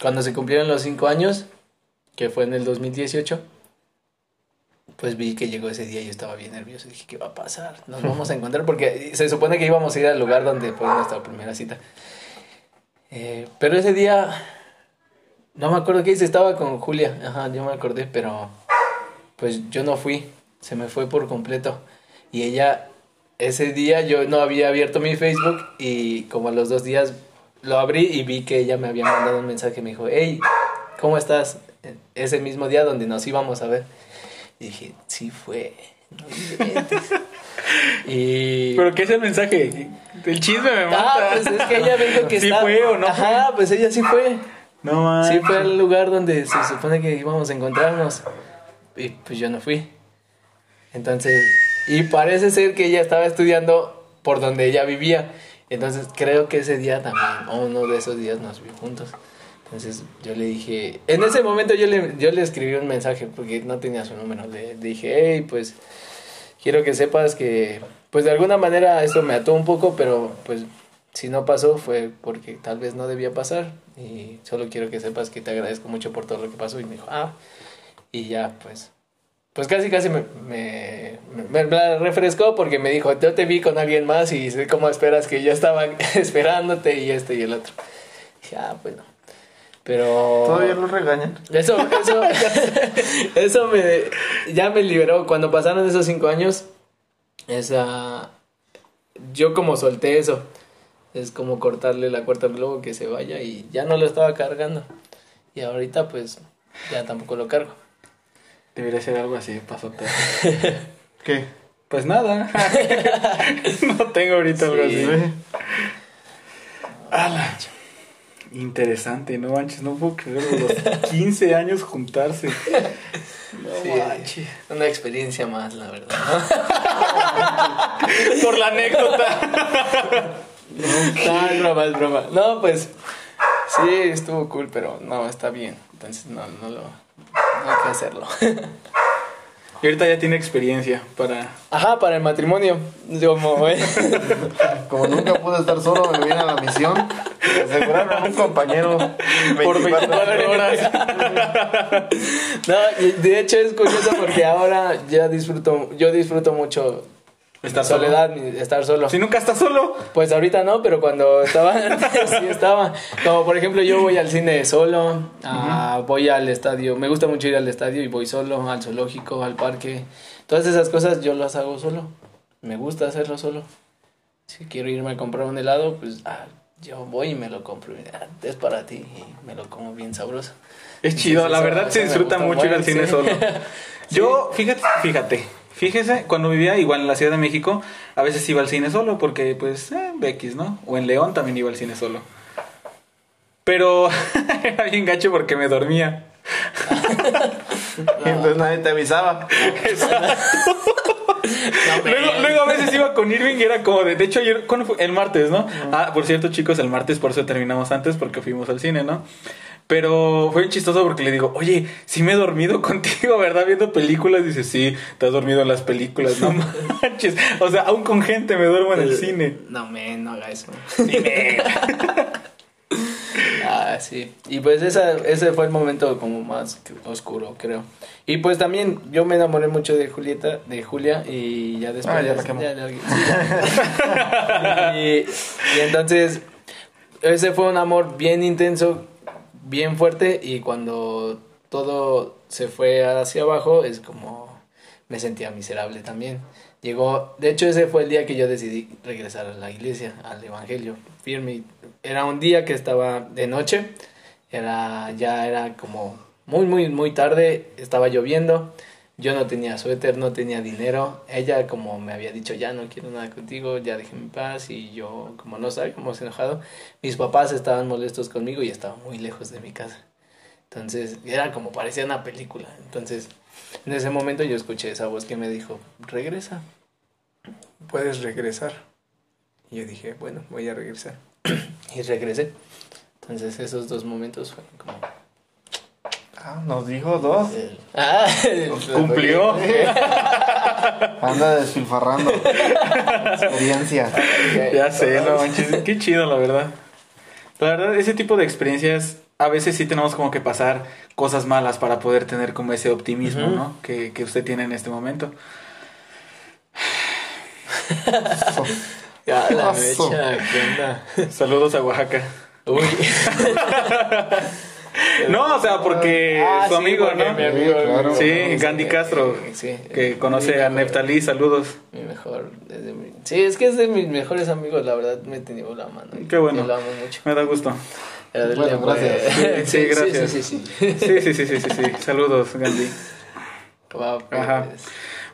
Cuando se cumplieron los cinco años, que fue en el 2018, pues vi que llegó ese día y yo estaba bien nervioso. Dije, ¿qué va a pasar? Nos vamos a encontrar porque se supone que íbamos a ir al lugar donde fue nuestra primera cita. Eh, pero ese día, no me acuerdo qué hice, estaba con Julia. Ajá, yo me acordé, pero pues yo no fui. Se me fue por completo. Y ella ese día yo no había abierto mi Facebook y como a los dos días lo abrí y vi que ella me había mandado un mensaje. Me dijo, hey, ¿cómo estás? Ese mismo día donde nos íbamos a ver. Y dije, sí fue. No inventes". *laughs* y... ¿Pero qué es el mensaje? El chisme me mata. Ah, pues es que ella me dijo que *laughs* ¿Sí está- fue o no Ajá, pues ella sí fue. No manches. Sí fue al lugar donde se supone que íbamos a encontrarnos. Y pues yo no fui. Entonces, y parece ser que ella estaba estudiando por donde ella vivía. Entonces creo que ese día también, o uno de esos días nos vio juntos. Entonces yo le dije, en ese momento yo le, yo le escribí un mensaje porque no tenía su número. Le, dije, hey, pues quiero que sepas que, pues de alguna manera esto me ató un poco, pero pues si no pasó fue porque tal vez no debía pasar. Y solo quiero que sepas que te agradezco mucho por todo lo que pasó. Y me dijo, ah, y ya, pues, pues casi, casi me, me, me- refrescó porque me dijo, yo te vi con alguien más y sé cómo esperas que yo estaba *laughs* esperándote y este y el otro. dije, ah, bueno. Pero... Todavía lo regañan. Eso, eso, *laughs* eso me, ya me liberó. Cuando pasaron esos cinco años, esa, yo como solté eso, es como cortarle la cuerda al globo que se vaya y ya no lo estaba cargando. Y ahorita pues ya tampoco lo cargo. Debería ser algo así, pasote. *laughs* ¿Qué? Pues nada. *laughs* no tengo ahorita algo Sí. así. Ala. Interesante, no manches, no puedo creer los *laughs* 15 años juntarse. *laughs* No Sí, una experiencia más, la verdad. Por la anécdota. no, es broma, es broma. No, pues sí, estuvo cool, pero no, está bien. Entonces no, no lo, no hay que hacerlo. *laughs* Y ahorita ya tiene experiencia para... Ajá, para el matrimonio. Como, eh. *laughs* Como nunca pude estar solo, me vine a la misión. Me aseguraron a un compañero Por 24 horas. *laughs* No, de hecho es curioso porque ahora ya disfruto, yo disfruto mucho Estar solo. soledad, mi- estar solo. Si nunca estás solo. Pues ahorita no, pero cuando estaba antes *laughs* sí estaba. Como por ejemplo yo voy al cine solo, voy al estadio, me gusta mucho ir al estadio y voy solo, al zoológico, al parque. Todas esas cosas yo las hago solo. Me gusta hacerlo solo. Si quiero irme a comprar un helado, pues ah, yo voy y me lo compro. es para ti y me lo como bien sabroso. Es chido, la verdad se disfruta mucho ir al cine sí. solo. *laughs* Yo, fíjate, fíjate, fíjese, cuando vivía igual en la Ciudad de México, a veces iba al cine solo porque, pues, eh, X, ¿no? O en León también iba al cine solo. Pero *laughs* era bien gacho porque me dormía. *laughs* Y entonces nadie te avisaba. *laughs* Luego, luego a veces iba con Irving y era como de. De hecho, ayer, ¿cuándo fue? El martes, ¿no? Ah, por cierto, chicos, el martes por eso terminamos antes porque fuimos al cine, ¿no? Pero fue chistoso porque le digo, oye, sí me he dormido *laughs* contigo, ¿verdad? Viendo películas. Dice, sí, te has dormido en las películas, no *laughs* manches. O sea, aún con gente me duermo en el cine. No, me no haga eso. *laughs* ah, sí. Y pues esa, ese fue el momento como más oscuro, creo. Y pues también yo me enamoré mucho de Julieta, de Julia, y ya después... Ah, ya quemó. ya- ya- sí, ya. y, y entonces, ese fue un amor bien intenso, bien fuerte, y cuando todo se fue hacia abajo, es como me sentía miserable también. Llegó, de hecho ese fue el día que yo decidí regresar a la iglesia, al evangelio, firme. Era un día que estaba de noche, era ya era como muy muy muy tarde, estaba lloviendo. Yo no tenía suéter, no tenía dinero. Ella como me había dicho, "Ya no quiero nada contigo, ya déjame en paz" y yo como no sabíamos enojado, mis papás estaban molestos conmigo y estaba muy lejos de mi casa. Entonces, era como parecía una película. Entonces, en ese momento yo escuché esa voz que me dijo, regresa, puedes regresar. Y yo dije, bueno, voy a regresar. *clears throat* y regresé. Entonces, esos dos momentos fueron como... Ah, nos dijo dos. el- Ah, *laughs* Cumplió. *laughs* Anda despilfarrando. Experiencia. Ya sé, no manches. Qué chido, la verdad. La verdad, ese tipo de experiencias, a veces sí tenemos como que pasar cosas malas para poder tener como ese optimismo. ¿no? Que, que usted tiene en este momento. Ya, la mecha, ¿qué onda? Saludos a Oaxaca. Uy. *laughs* *laughs* No, o sea, porque Ah, su sí, amigo, porque ¿no? mi amigo, claro. Sí, Gandhi Castro, sí, que conoce a Neftalí, saludos. Mi mejor. es de mi- Sí, es que es de mis mejores amigos, la verdad me tenía la mano. Qué bueno. Yo lo amo mucho. Me da gusto. Bueno, gracias. *laughs* Sí, gracias. Sí, sí, sí. Sí, sí, sí, sí, sí, sí. Saludos, Gandhi. *laughs* Va, pues. Ajá.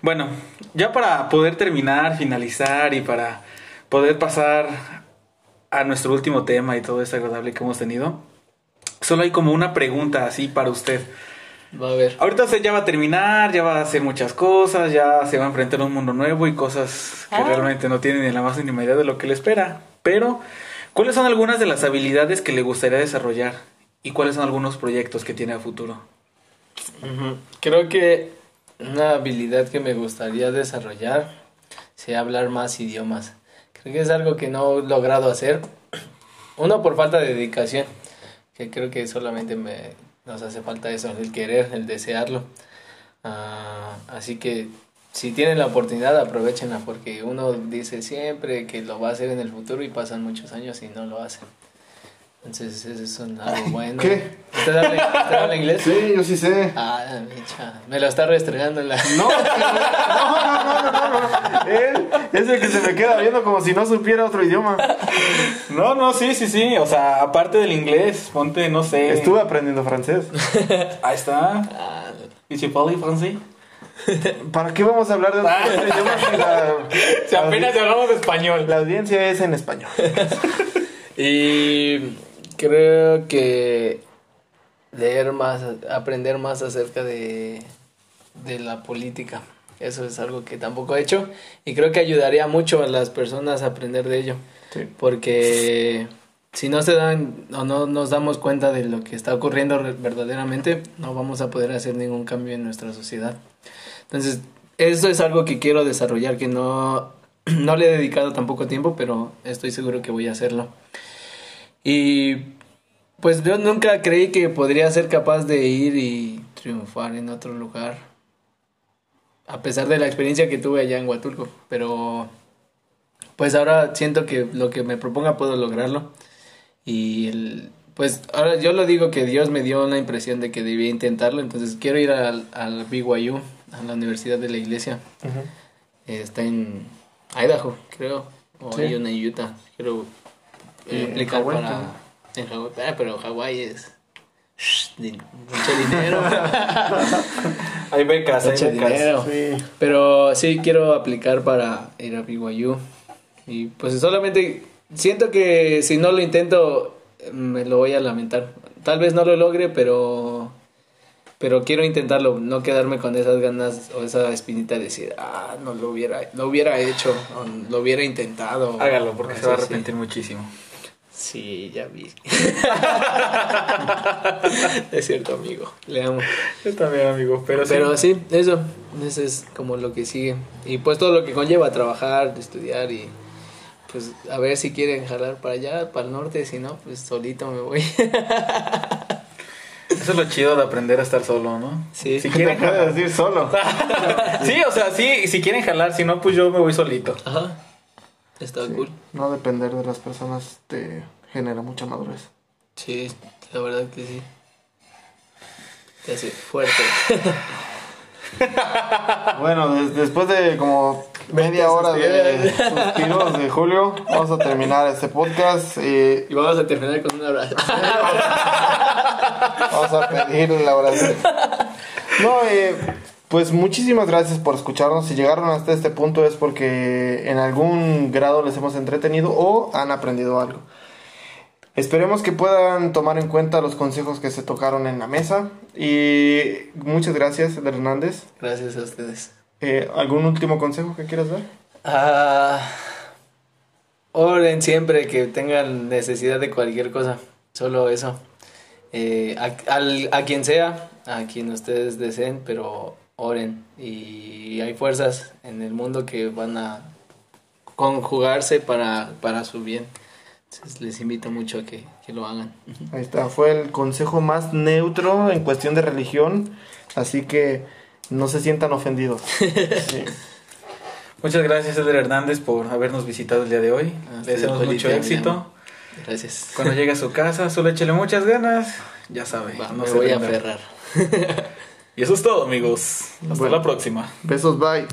Bueno, ya para poder terminar, finalizar y para poder pasar a nuestro último tema y todo este agradable que hemos tenido, solo hay como una pregunta así para usted. Va a ver. Ahorita usted ya va a terminar, ya va a hacer muchas cosas, ya se va a enfrentar a un mundo nuevo y cosas que Ah. realmente no tiene ni la más mínima idea de lo que le espera. Pero, ¿cuáles son algunas de las habilidades que le gustaría desarrollar? ¿Y cuáles son algunos proyectos que tiene a futuro? Creo que una habilidad que me gustaría desarrollar sea hablar más idiomas. Creo que es algo que no he logrado hacer. *clears throat* Uno por falta de dedicación, que creo que solamente me nos hace falta eso, el querer, el desearlo. Ah, así que si tienen la oportunidad, aprovechenla, porque uno dice siempre que lo va a hacer en el futuro y pasan muchos años y no lo hacen. Entonces, eso es un- algo bueno. ¿qué? ¿Usted habla, usted habla inglés? Sí, yo sí sé. Ah, mecha. Me lo está restregando en la. No, no, no, no, no, no. Él es el que se me queda viendo como si no supiera otro idioma. No, no, sí, sí, sí. O sea, aparte del inglés, ponte, no sé. Estuve aprendiendo francés. *laughs* Ahí está. Ah, ¿Y si francés? ¿Para qué vamos a hablar de otro idioma si la, *laughs* Si apenas hablamos de español. la audiencia es en español? *laughs* y creo que leer más, aprender más acerca de de la política. Eso es algo que tampoco he hecho y creo que ayudaría mucho a las personas a aprender de ello. Sí. Porque si no se dan o no nos damos cuenta de lo que está ocurriendo verdaderamente, no vamos a poder hacer ningún cambio en nuestra sociedad. Entonces, eso es algo que quiero desarrollar, que no, *clears throat* no le he dedicado tampoco tiempo, pero estoy seguro que voy a hacerlo. Y pues yo nunca creí que podría ser capaz de ir y triunfar en otro lugar, a pesar de la experiencia que tuve allá en Huatulco, pero pues ahora siento que lo que me proponga puedo lograrlo. Y el, pues ahora yo lo digo que Dios me dio la impresión de que debía intentarlo, entonces quiero ir al, al BYU, a la Universidad de la Iglesia. Está en Idaho, creo, o Sí. hay una en Utah. Y eh, en aplicar Hawái para... En Hawái, ah, pero Hawái es... shh, mucho dinero. *laughs* Hay becas, hay mucho becas. dinero. Sí. Pero sí quiero aplicar para ir a BYU. Y pues solamente siento que si no lo intento me lo voy a lamentar. Tal vez no lo logre, pero pero quiero intentarlo, no quedarme con esas ganas o esa espinita de decir, ah, no lo hubiera lo hubiera hecho o lo hubiera intentado. Hágalo porque No se va a sí. arrepentir muchísimo. Sí, ya vi. *laughs* es cierto, amigo. Le amo. Yo también, amigo, pero, Pero sí, eso, eso es como lo que sigue. Y pues todo lo que conlleva trabajar, estudiar y pues a ver si quieren jalar para allá, para el norte, si no, pues solito me voy. Eso es lo chido de aprender a estar solo, ¿no? Sí. Si ¿Qué quieren jalar. *laughs* decir solo? sí, o sea, sí, si quieren jalar, si no, pues yo me voy solito. Ajá. Está cool. No depender de las personas te genera mucha madurez. Sí, la verdad que sí. Te hace fuerte. *laughs* Bueno, des- después de como media hora de suspiros de Julio, vamos a terminar este podcast. eh, Y vamos a terminar con un abrazo. *laughs* vamos a pedir la oración. No, eh, pues muchísimas gracias por escucharnos. Si llegaron hasta este punto es porque en algún grado les hemos entretenido o han aprendido algo. Esperemos que puedan tomar en cuenta los consejos que se tocaron en la mesa. Y muchas gracias, Hernández. Gracias a ustedes. Eh, ¿Algún último consejo que quieras dar? Ah, oren siempre que tengan necesidad de cualquier cosa. Solo eso. Eh, a, al- a quien sea, a quien ustedes deseen, pero oren. Y hay fuerzas en el mundo que van a conjugarse para, para su bien. Entonces les invito mucho a que, que lo hagan. Ahí está, fue el consejo más neutro en cuestión de religión, así que no se sientan ofendidos. *laughs* Sí. Muchas gracias, Eder Hernández, por habernos visitado el día de hoy. Ah, Le deseamos mucho día, éxito. Gracias. Cuando llegue a su casa, solo échele muchas ganas. Ya sabe, Va, no me se voy a aferrar. *laughs* Y eso es todo, amigos. Hasta Bueno. la próxima. Besos, bye.